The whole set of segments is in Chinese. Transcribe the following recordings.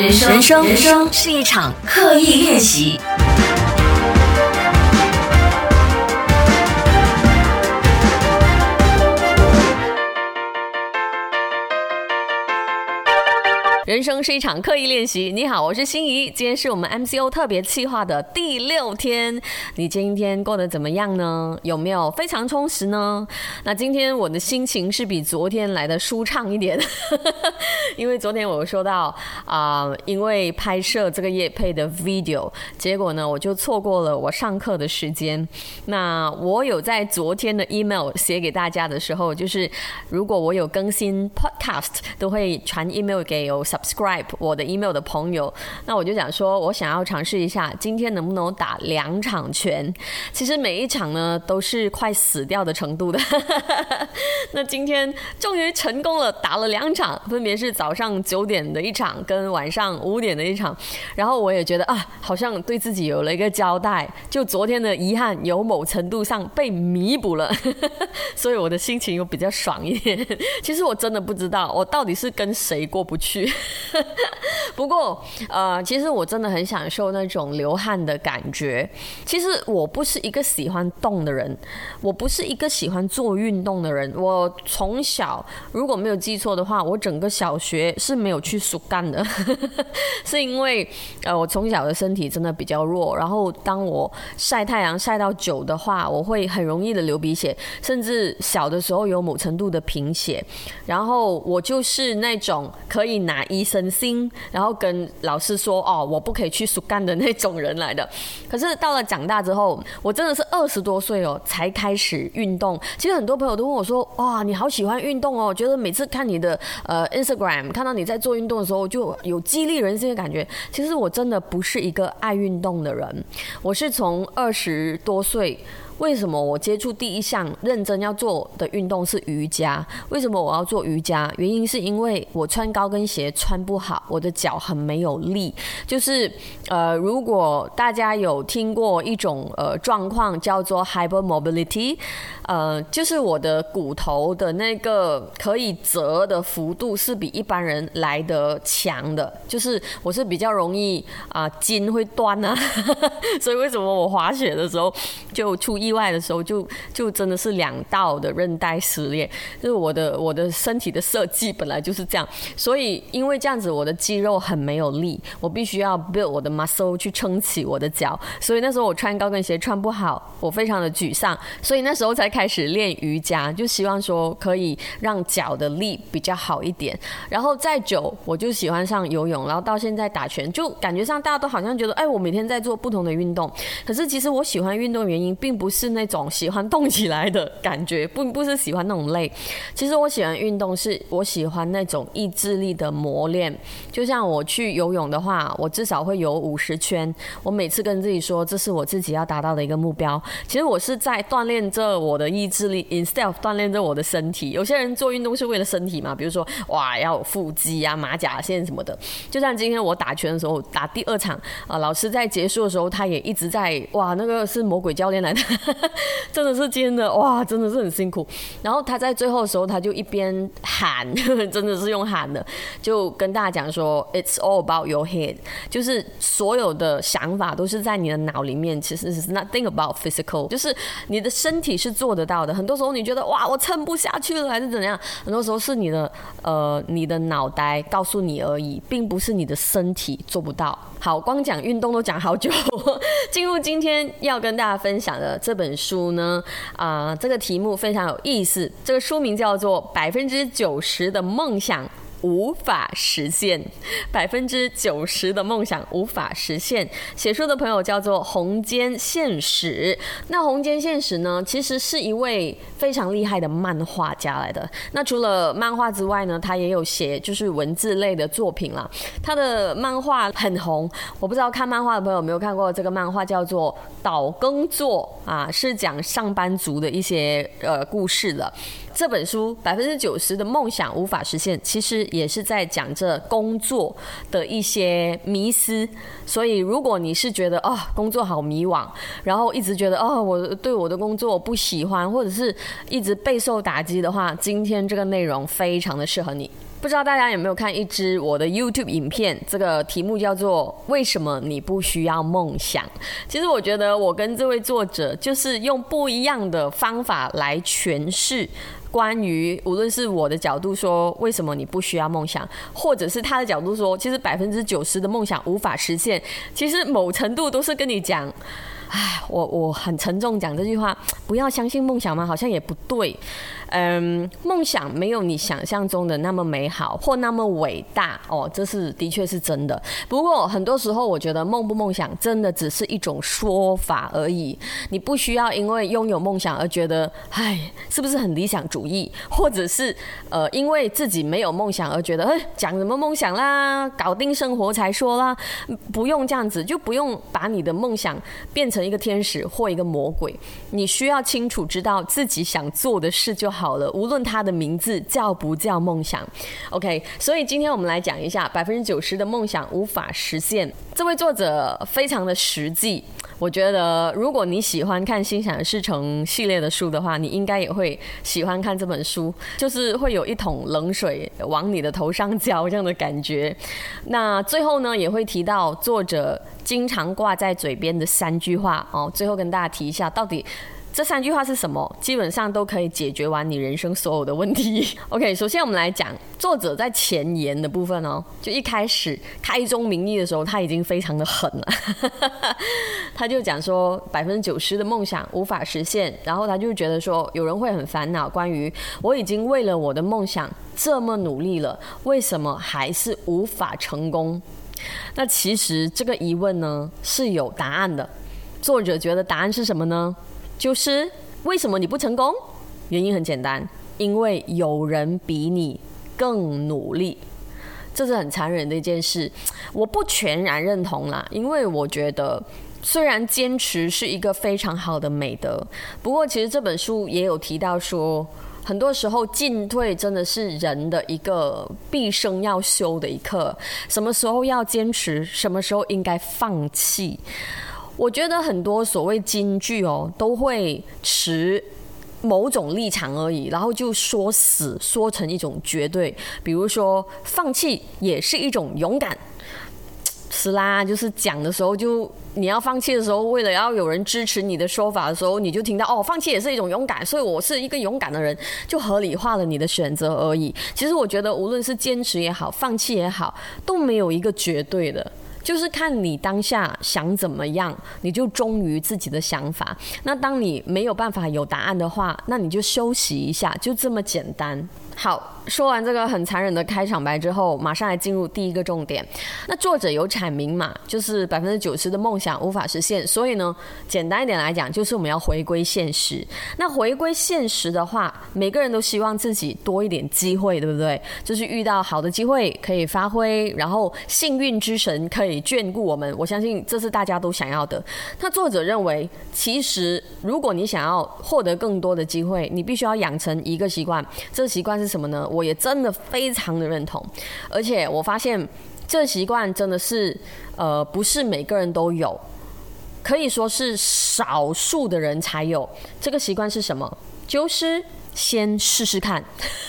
人生，人生，是一场刻意练习。人生是一场刻意练习。你好，我是心怡，今天是我们 MCO 特别企划的第六天。你今天过得怎么样呢？有没有非常充实呢？那今天我的心情是比昨天来的舒畅一点，因为昨天我说到啊，因为拍摄这个夜配的 video，结果呢我就错过了我上课的时间。那我有在昨天的 email 写给大家的时候，就是如果我有更新 podcast，都会传 email 给有。Subscribe 我的 email 的朋友，那我就想说，我想要尝试一下，今天能不能打两场拳？其实每一场呢都是快死掉的程度的。那今天终于成功了，打了两场，分别是早上九点的一场跟晚上五点的一场。然后我也觉得啊，好像对自己有了一个交代，就昨天的遗憾有某程度上被弥补了，所以我的心情又比较爽一点。其实我真的不知道，我到底是跟谁过不去。不过，呃，其实我真的很享受那种流汗的感觉。其实我不是一个喜欢动的人，我不是一个喜欢做运动的人。我从小如果没有记错的话，我整个小学是没有去树干的，是因为呃，我从小的身体真的比较弱。然后当我晒太阳晒到久的话，我会很容易的流鼻血，甚至小的时候有某程度的贫血。然后我就是那种可以拿一。医生心，然后跟老师说：“哦，我不可以去树干的那种人来的。”可是到了长大之后，我真的是二十多岁哦才开始运动。其实很多朋友都问我说：“哇，你好喜欢运动哦！”觉得每次看你的呃 Instagram，看到你在做运动的时候，就有激励人心的感觉。其实我真的不是一个爱运动的人，我是从二十多岁。为什么我接触第一项认真要做的运动是瑜伽？为什么我要做瑜伽？原因是因为我穿高跟鞋穿不好，我的脚很没有力。就是呃，如果大家有听过一种呃状况叫做 hypermobility，呃，就是我的骨头的那个可以折的幅度是比一般人来的强的。就是我是比较容易啊筋会断啊，所以为什么我滑雪的时候就出意意外的时候，就就真的是两道的韧带撕裂。就是我的我的身体的设计本来就是这样，所以因为这样子，我的肌肉很没有力，我必须要 build 我的 muscle 去撑起我的脚。所以那时候我穿高跟鞋穿不好，我非常的沮丧。所以那时候才开始练瑜伽，就希望说可以让脚的力比较好一点。然后再久，我就喜欢上游泳，然后到现在打拳，就感觉上大家都好像觉得，哎，我每天在做不同的运动。可是其实我喜欢运动原因，并不是。是那种喜欢动起来的感觉，不不是喜欢那种累。其实我喜欢运动，是我喜欢那种意志力的磨练。就像我去游泳的话，我至少会游五十圈。我每次跟自己说，这是我自己要达到的一个目标。其实我是在锻炼着我的意志力，instead 锻炼着我的身体。有些人做运动是为了身体嘛，比如说哇要有腹肌啊、马甲线什么的。就像今天我打拳的时候，打第二场啊，老师在结束的时候，他也一直在哇，那个是魔鬼教练来的。真的是真的哇，真的是很辛苦。然后他在最后的时候，他就一边喊，真的是用喊的，就跟大家讲说：“It's all about your head。”就是所有的想法都是在你的脑里面，其实是 nothing about physical。就是你的身体是做得到的。很多时候你觉得哇，我撑不下去了，还是怎样？很多时候是你的呃，你的脑袋告诉你而已，并不是你的身体做不到。好，光讲运动都讲好久。进入今天要跟大家分享的这本书呢，啊，这个题目非常有意思。这个书名叫做《百分之九十的梦想》。无法实现百分之九十的梦想，无法实现。写书的朋友叫做红间现实。那红间现实呢，其实是一位非常厉害的漫画家来的。那除了漫画之外呢，他也有写就是文字类的作品啦。他的漫画很红，我不知道看漫画的朋友有没有看过这个漫画，叫做《岛耕作》啊，是讲上班族的一些呃故事的。这本书百分之九十的梦想无法实现，其实也是在讲这工作的一些迷思。所以，如果你是觉得哦工作好迷惘，然后一直觉得哦我对我的工作不喜欢，或者是一直备受打击的话，今天这个内容非常的适合你。不知道大家有没有看一支我的 YouTube 影片？这个题目叫做“为什么你不需要梦想”。其实我觉得我跟这位作者就是用不一样的方法来诠释关于无论是我的角度说为什么你不需要梦想，或者是他的角度说其实百分之九十的梦想无法实现。其实某程度都是跟你讲。唉，我我很沉重讲这句话，不要相信梦想吗？好像也不对。嗯，梦想没有你想象中的那么美好或那么伟大哦，这是的确是真的。不过很多时候，我觉得梦不梦想真的只是一种说法而已。你不需要因为拥有梦想而觉得，唉，是不是很理想主义？或者是呃，因为自己没有梦想而觉得，哎，讲什么梦想啦？搞定生活才说啦，不用这样子，就不用把你的梦想变成。成一个天使或一个魔鬼，你需要清楚知道自己想做的事就好了，无论它的名字叫不叫梦想。OK，所以今天我们来讲一下百分之九十的梦想无法实现。这位作者非常的实际。我觉得，如果你喜欢看《心想事成》系列的书的话，你应该也会喜欢看这本书，就是会有一桶冷水往你的头上浇这样的感觉。那最后呢，也会提到作者经常挂在嘴边的三句话哦。最后跟大家提一下，到底。这三句话是什么？基本上都可以解决完你人生所有的问题。OK，首先我们来讲作者在前言的部分哦，就一开始开宗明义的时候，他已经非常的狠了。他就讲说百分之九十的梦想无法实现，然后他就觉得说有人会很烦恼，关于我已经为了我的梦想这么努力了，为什么还是无法成功？那其实这个疑问呢是有答案的。作者觉得答案是什么呢？就是为什么你不成功？原因很简单，因为有人比你更努力，这是很残忍的一件事。我不全然认同啦，因为我觉得虽然坚持是一个非常好的美德，不过其实这本书也有提到说，很多时候进退真的是人的一个毕生要修的一课。什么时候要坚持，什么时候应该放弃。我觉得很多所谓金句哦，都会持某种立场而已，然后就说死，说成一种绝对。比如说，放弃也是一种勇敢，是啦。就是讲的时候，就你要放弃的时候，为了要有人支持你的说法的时候，你就听到哦，放弃也是一种勇敢，所以我是一个勇敢的人，就合理化了你的选择而已。其实我觉得，无论是坚持也好，放弃也好，都没有一个绝对的。就是看你当下想怎么样，你就忠于自己的想法。那当你没有办法有答案的话，那你就休息一下，就这么简单。好。说完这个很残忍的开场白之后，马上来进入第一个重点。那作者有阐明嘛，就是百分之九十的梦想无法实现，所以呢，简单一点来讲，就是我们要回归现实。那回归现实的话，每个人都希望自己多一点机会，对不对？就是遇到好的机会可以发挥，然后幸运之神可以眷顾我们。我相信这是大家都想要的。那作者认为，其实如果你想要获得更多的机会，你必须要养成一个习惯。这个习惯是什么呢？我我也真的非常的认同，而且我发现这习惯真的是呃不是每个人都有，可以说是少数的人才有。这个习惯是什么？就是先试试看。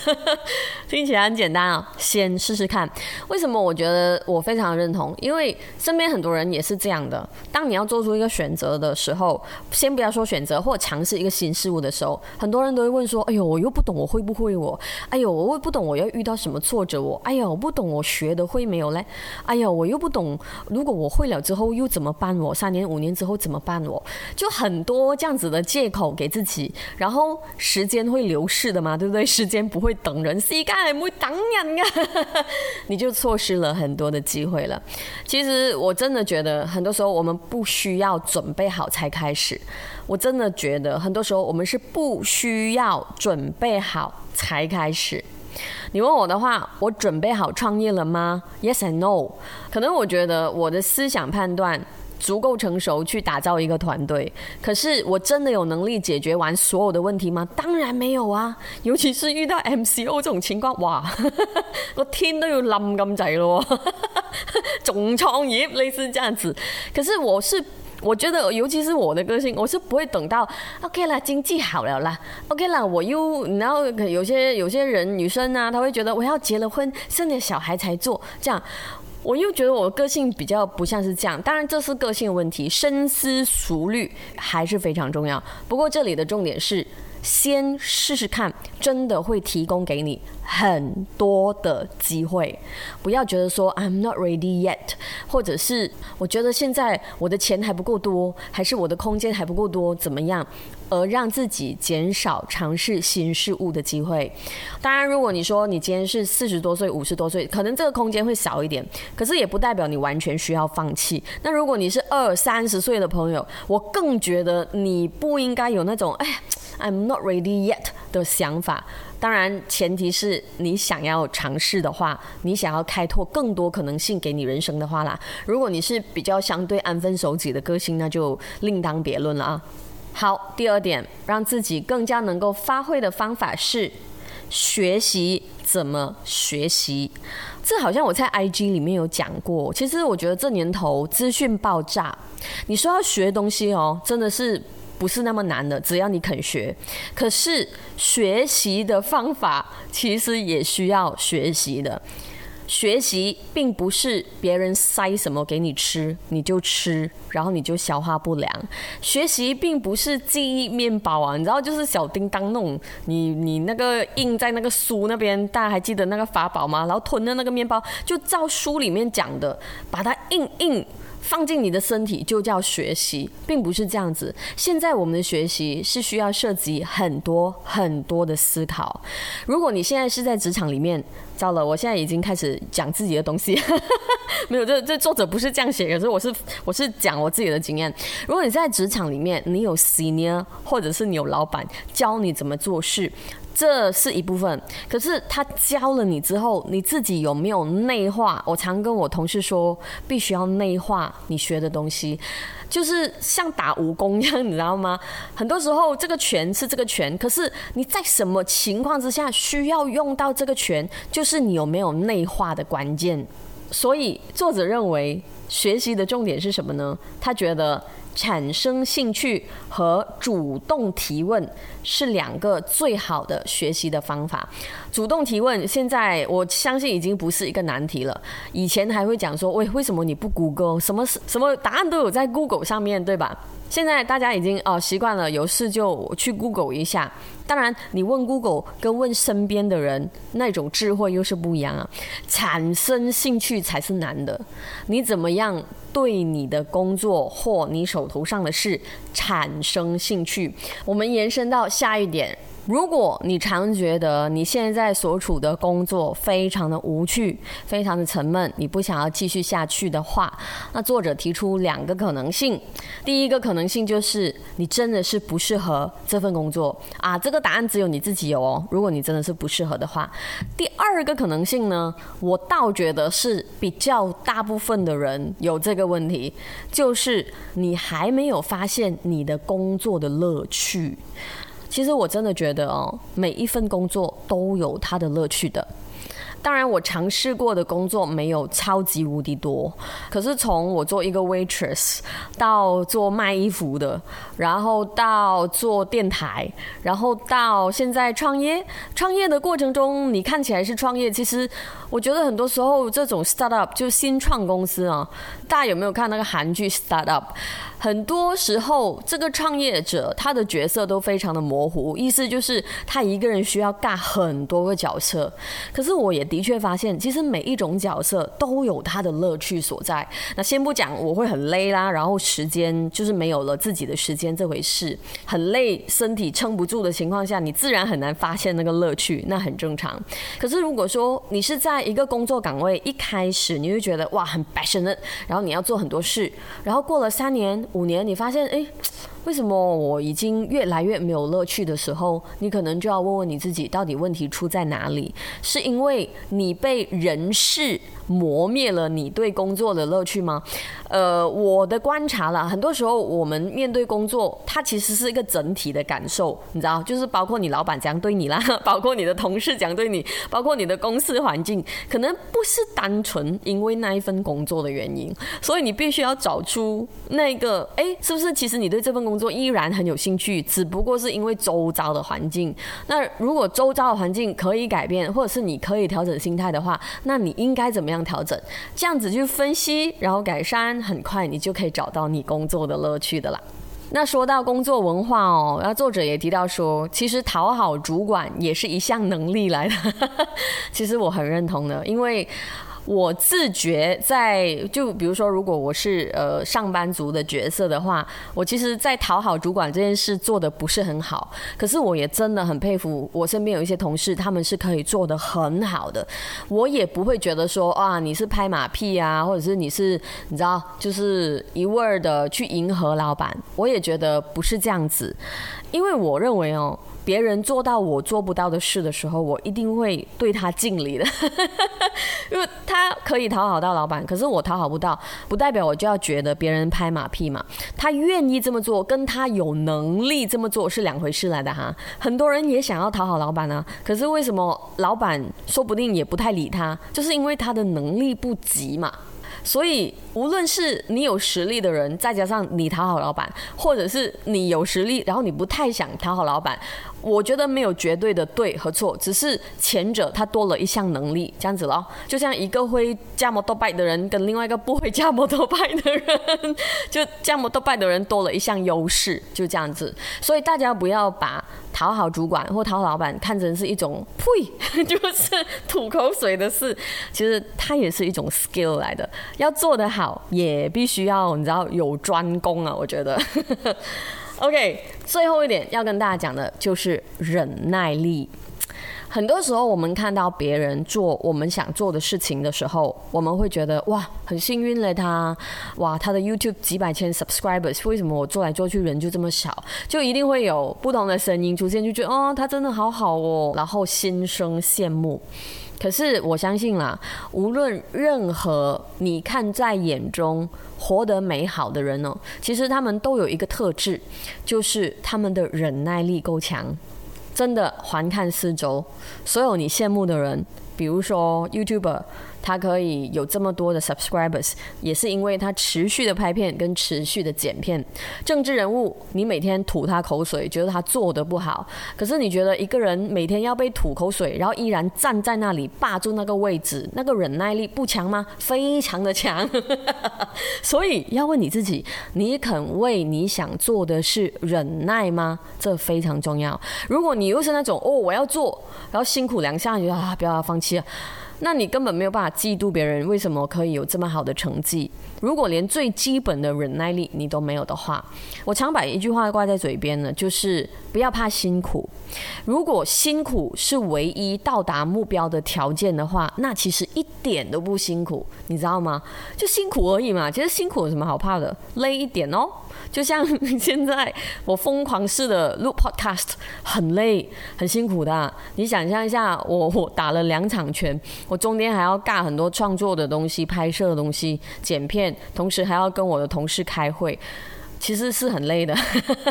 听起来很简单啊，先试试看。为什么我觉得我非常认同？因为身边很多人也是这样的。当你要做出一个选择的时候，先不要说选择或尝试一个新事物的时候，很多人都会问说：“哎呦，我又不懂，我会不会？我哎呦，我又不懂，我要遇到什么挫折？我哎呀，我不懂，我学的会没有嘞？哎呀，我又不懂，如果我会了之后又怎么办？我三年五年之后怎么办？我就很多这样子的借口给自己，然后时间会流流逝的嘛，对不对？时间不会等人，时间。不会等人啊，你就错失了很多的机会了。其实我真的觉得，很多时候我们不需要准备好才开始。我真的觉得，很多时候我们是不需要准备好才开始。你问我的话，我准备好创业了吗？Yes and no。可能我觉得我的思想判断。足够成熟去打造一个团队，可是我真的有能力解决完所有的问题吗？当然没有啊！尤其是遇到 MCO 这种情况，哇，我天都要冧咁滯咯，总创业类似这样子。可是我是我觉得，尤其是我的个性，我是不会等到 OK 啦，经济好了啦，OK 啦，我又然后有些有些人女生啊，她会觉得我要结了婚生了小孩才做这样，我又觉得我个性比较不像是这样。当然这是个性问题，深思熟虑还是非常重要。不过这里的重点是。先试试看，真的会提供给你很多的机会。不要觉得说 I'm not ready yet，或者是我觉得现在我的钱还不够多，还是我的空间还不够多，怎么样？而让自己减少尝试新事物的机会。当然，如果你说你今天是四十多岁、五十多岁，可能这个空间会少一点，可是也不代表你完全需要放弃。那如果你是二三十岁的朋友，我更觉得你不应该有那种哎。I'm not ready yet 的想法，当然前提是你想要尝试的话，你想要开拓更多可能性给你人生的话啦。如果你是比较相对安分守己的个性，那就另当别论了啊。好，第二点，让自己更加能够发挥的方法是学习怎么学习。这好像我在 IG 里面有讲过。其实我觉得这年头资讯爆炸，你说要学东西哦，真的是。不是那么难的，只要你肯学。可是学习的方法其实也需要学习的。学习并不是别人塞什么给你吃你就吃，然后你就消化不良。学习并不是记忆面包啊，你知道，就是小叮当那种，你你那个印在那个书那边，大家还记得那个法宝吗？然后吞的那个面包，就照书里面讲的，把它印印。放进你的身体就叫学习，并不是这样子。现在我们的学习是需要涉及很多很多的思考。如果你现在是在职场里面，糟了，我现在已经开始讲自己的东西，没有，这这作者不是这样写，可是我是我是讲我自己的经验。如果你在职场里面，你有 senior 或者是你有老板教你怎么做事。这是一部分，可是他教了你之后，你自己有没有内化？我常跟我同事说，必须要内化你学的东西，就是像打武功一样，你知道吗？很多时候这个拳是这个拳，可是你在什么情况之下需要用到这个拳，就是你有没有内化的关键。所以作者认为，学习的重点是什么呢？他觉得。产生兴趣和主动提问是两个最好的学习的方法。主动提问，现在我相信已经不是一个难题了。以前还会讲说，喂，为什么你不 Google？什么什么答案都有在 Google 上面对吧？现在大家已经哦习惯了，有事就去 Google 一下。当然，你问 Google 跟问身边的人那种智慧又是不一样啊。产生兴趣才是难的。你怎么样对你的工作或你手头上的事产生兴趣？我们延伸到下一点。如果你常觉得你现在所处的工作非常的无趣、非常的沉闷，你不想要继续下去的话，那作者提出两个可能性。第一个可能性就是你真的是不适合这份工作啊，这个答案只有你自己有哦。如果你真的是不适合的话，第二个可能性呢，我倒觉得是比较大部分的人有这个问题，就是你还没有发现你的工作的乐趣。其实我真的觉得哦，每一份工作都有它的乐趣的。当然，我尝试过的工作没有超级无敌多，可是从我做一个 waitress 到做卖衣服的，然后到做电台，然后到现在创业。创业的过程中，你看起来是创业，其实我觉得很多时候这种 startup 就新创公司啊，大家有没有看那个韩剧 startup？很多时候，这个创业者他的角色都非常的模糊，意思就是他一个人需要干很多个角色。可是我也的确发现，其实每一种角色都有他的乐趣所在。那先不讲我会很累啦，然后时间就是没有了自己的时间这回事，很累，身体撑不住的情况下，你自然很难发现那个乐趣，那很正常。可是如果说你是在一个工作岗位一开始，你会觉得哇很 passionate，然后你要做很多事，然后过了三年。五年，你发现哎，为什么我已经越来越没有乐趣的时候，你可能就要问问你自己，到底问题出在哪里？是因为你被人事磨灭了你对工作的乐趣吗？呃，我的观察啦，很多时候我们面对工作，它其实是一个整体的感受，你知道，就是包括你老板怎样对你啦，包括你的同事怎样对你，包括你的公司环境，可能不是单纯因为那一份工作的原因，所以你必须要找出那个，哎，是不是其实你对这份工作依然很有兴趣，只不过是因为周遭的环境。那如果周遭的环境可以改变，或者是你可以调整心态的话，那你应该怎么样调整？这样子去分析，然后改善，很快你就可以找到你工作的乐趣的啦。那说到工作文化哦，那作者也提到说，其实讨好主管也是一项能力来的。其实我很认同的，因为。我自觉在，就比如说，如果我是呃上班族的角色的话，我其实，在讨好主管这件事做的不是很好。可是我也真的很佩服我身边有一些同事，他们是可以做的很好的。我也不会觉得说啊，你是拍马屁啊，或者是你是你知道，就是一味的去迎合老板。我也觉得不是这样子，因为我认为哦。别人做到我做不到的事的时候，我一定会对他敬礼的，因为他可以讨好到老板，可是我讨好不到，不代表我就要觉得别人拍马屁嘛。他愿意这么做，跟他有能力这么做是两回事来的哈。很多人也想要讨好老板啊，可是为什么老板说不定也不太理他，就是因为他的能力不及嘛。所以，无论是你有实力的人，再加上你讨好老板，或者是你有实力，然后你不太想讨好老板。我觉得没有绝对的对和错，只是前者他多了一项能力，这样子咯。就像一个会驾摩托拜的人跟另外一个不会驾摩托拜的人，就驾摩托拜的人多了一项优势，就这样子。所以大家不要把讨好主管或讨好老板看成是一种呸，就是吐口水的事。其实它也是一种 skill 来的，要做得好也必须要你知道有专攻啊，我觉得。OK，最后一点要跟大家讲的就是忍耐力。很多时候，我们看到别人做我们想做的事情的时候，我们会觉得哇，很幸运了他，哇，他的 YouTube 几百千 subscribers，为什么我做来做去人就这么少？就一定会有不同的声音出现，就觉得哦，他真的好好哦，然后心生羡慕。可是我相信啦，无论任何你看在眼中活得美好的人哦，其实他们都有一个特质，就是他们的忍耐力够强。真的环看四周，所有你羡慕的人，比如说 YouTuber。他可以有这么多的 subscribers，也是因为他持续的拍片跟持续的剪片。政治人物，你每天吐他口水，觉得他做的不好，可是你觉得一个人每天要被吐口水，然后依然站在那里霸住那个位置，那个忍耐力不强吗？非常的强。所以要问你自己，你肯为你想做的事忍耐吗？这非常重要。如果你又是那种哦，我要做，然后辛苦两下，你就啊，不要放弃了。那你根本没有办法嫉妒别人为什么可以有这么好的成绩。如果连最基本的忍耐力你都没有的话，我常把一句话挂在嘴边呢，就是不要怕辛苦。如果辛苦是唯一到达目标的条件的话，那其实一点都不辛苦，你知道吗？就辛苦而已嘛。其实辛苦有什么好怕的？累一点哦。就像现在我疯狂式的录 podcast，很累，很辛苦的。你想象一下，我我打了两场拳，我中间还要尬很多创作的东西、拍摄的东西、剪片，同时还要跟我的同事开会，其实是很累的，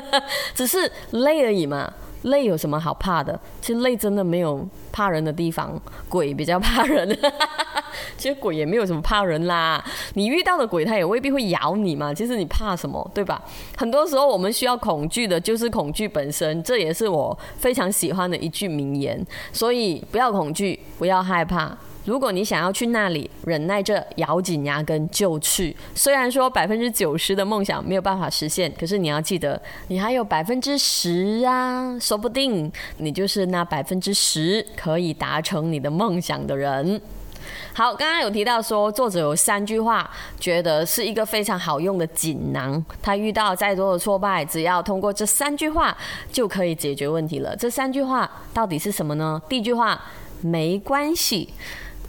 只是累而已嘛。累有什么好怕的？其实累真的没有怕人的地方，鬼比较怕人。其实鬼也没有什么怕人啦，你遇到的鬼他也未必会咬你嘛。其实你怕什么，对吧？很多时候我们需要恐惧的就是恐惧本身，这也是我非常喜欢的一句名言。所以不要恐惧，不要害怕。如果你想要去那里，忍耐着，咬紧牙根就去。虽然说百分之九十的梦想没有办法实现，可是你要记得，你还有百分之十啊，说不定你就是那百分之十可以达成你的梦想的人。好，刚刚有提到说，作者有三句话，觉得是一个非常好用的锦囊。他遇到再多的挫败，只要通过这三句话就可以解决问题了。这三句话到底是什么呢？第一句话，没关系。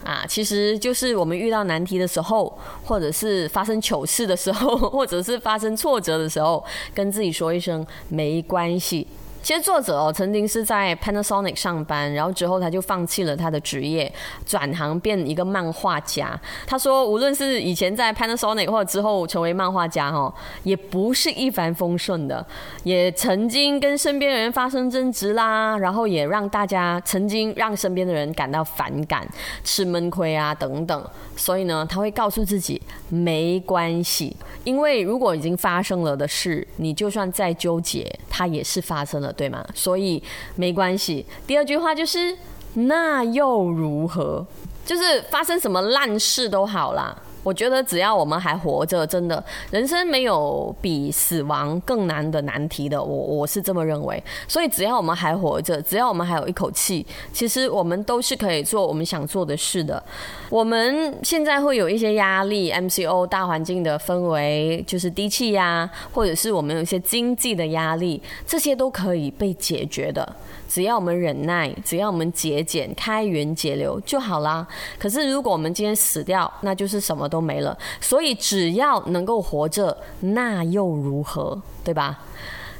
啊，其实就是我们遇到难题的时候，或者是发生糗事的时候，或者是发生挫折的时候，跟自己说一声没关系。其实作者哦，曾经是在 Panasonic 上班，然后之后他就放弃了他的职业，转行变一个漫画家。他说，无论是以前在 Panasonic 或者之后成为漫画家，哈，也不是一帆风顺的，也曾经跟身边的人发生争执啦，然后也让大家曾经让身边的人感到反感、吃闷亏啊等等。所以呢，他会告诉自己没关系，因为如果已经发生了的事，你就算再纠结，它也是发生了，对吗？所以没关系。第二句话就是那又如何？就是发生什么烂事都好啦。我觉得只要我们还活着，真的，人生没有比死亡更难的难题的。我我是这么认为。所以只要我们还活着，只要我们还有一口气，其实我们都是可以做我们想做的事的。我们现在会有一些压力，MCO 大环境的氛围就是低气压，或者是我们有一些经济的压力，这些都可以被解决的。只要我们忍耐，只要我们节俭、开源节流就好啦。可是如果我们今天死掉，那就是什么都没了。所以只要能够活着，那又如何？对吧？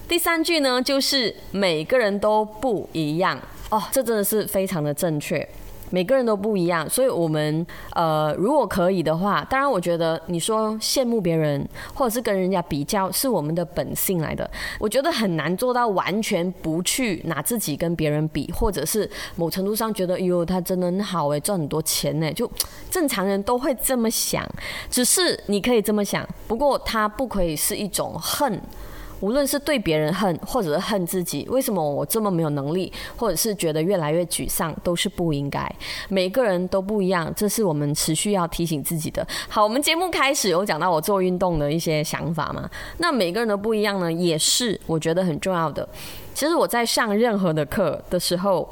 第三句呢，就是每个人都不一样哦，这真的是非常的正确。每个人都不一样，所以我们呃，如果可以的话，当然我觉得你说羡慕别人或者是跟人家比较，是我们的本性来的。我觉得很难做到完全不去拿自己跟别人比，或者是某程度上觉得哟他真的很好哎，赚很多钱呢，就正常人都会这么想。只是你可以这么想，不过它不可以是一种恨。无论是对别人恨，或者是恨自己，为什么我这么没有能力，或者是觉得越来越沮丧，都是不应该。每个人都不一样，这是我们持续要提醒自己的。好，我们节目开始有讲到我做运动的一些想法嘛？那每个人都不一样呢，也是我觉得很重要的。其实我在上任何的课的时候。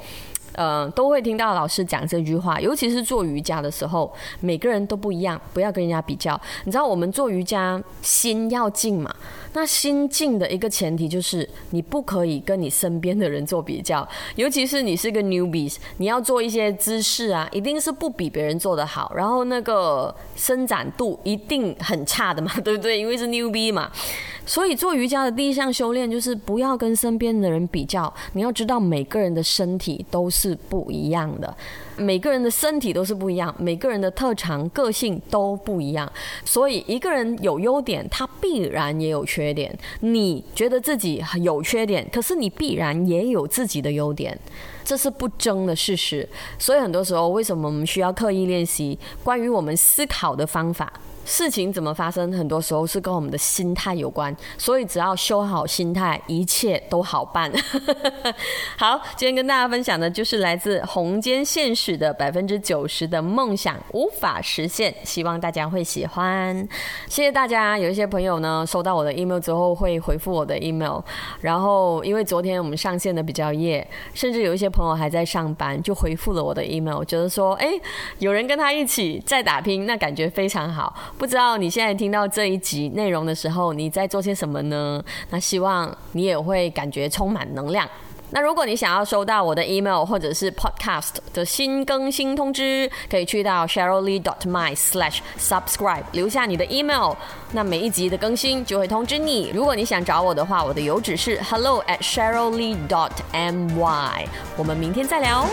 呃，都会听到老师讲这句话，尤其是做瑜伽的时候，每个人都不一样，不要跟人家比较。你知道，我们做瑜伽心要静嘛？那心静的一个前提就是你不可以跟你身边的人做比较，尤其是你是个 newbies，你要做一些姿势啊，一定是不比别人做的好，然后那个伸展度一定很差的嘛，对不对？因为是 newbie 嘛。所以做瑜伽的第一项修炼就是不要跟身边的人比较。你要知道每个人的身体都是不一样的，每个人的身体都是不一样，每个人的特长、个性都不一样。所以一个人有优点，他必然也有缺点。你觉得自己有缺点，可是你必然也有自己的优点，这是不争的事实。所以很多时候，为什么我们需要刻意练习关于我们思考的方法？事情怎么发生，很多时候是跟我们的心态有关，所以只要修好心态，一切都好办。好，今天跟大家分享的就是来自红间现实的百分之九十的梦想无法实现，希望大家会喜欢。谢谢大家，有一些朋友呢收到我的 email 之后会回复我的 email，然后因为昨天我们上线的比较夜，甚至有一些朋友还在上班，就回复了我的 email，觉得说，哎，有人跟他一起在打拼，那感觉非常好。不知道你现在听到这一集内容的时候，你在做些什么呢？那希望你也会感觉充满能量。那如果你想要收到我的 email 或者是 podcast 的新更新通知，可以去到 sheryllee dot my slash subscribe 留下你的 email，那每一集的更新就会通知你。如果你想找我的话，我的邮址是 hello at sheryllee dot my。我们明天再聊。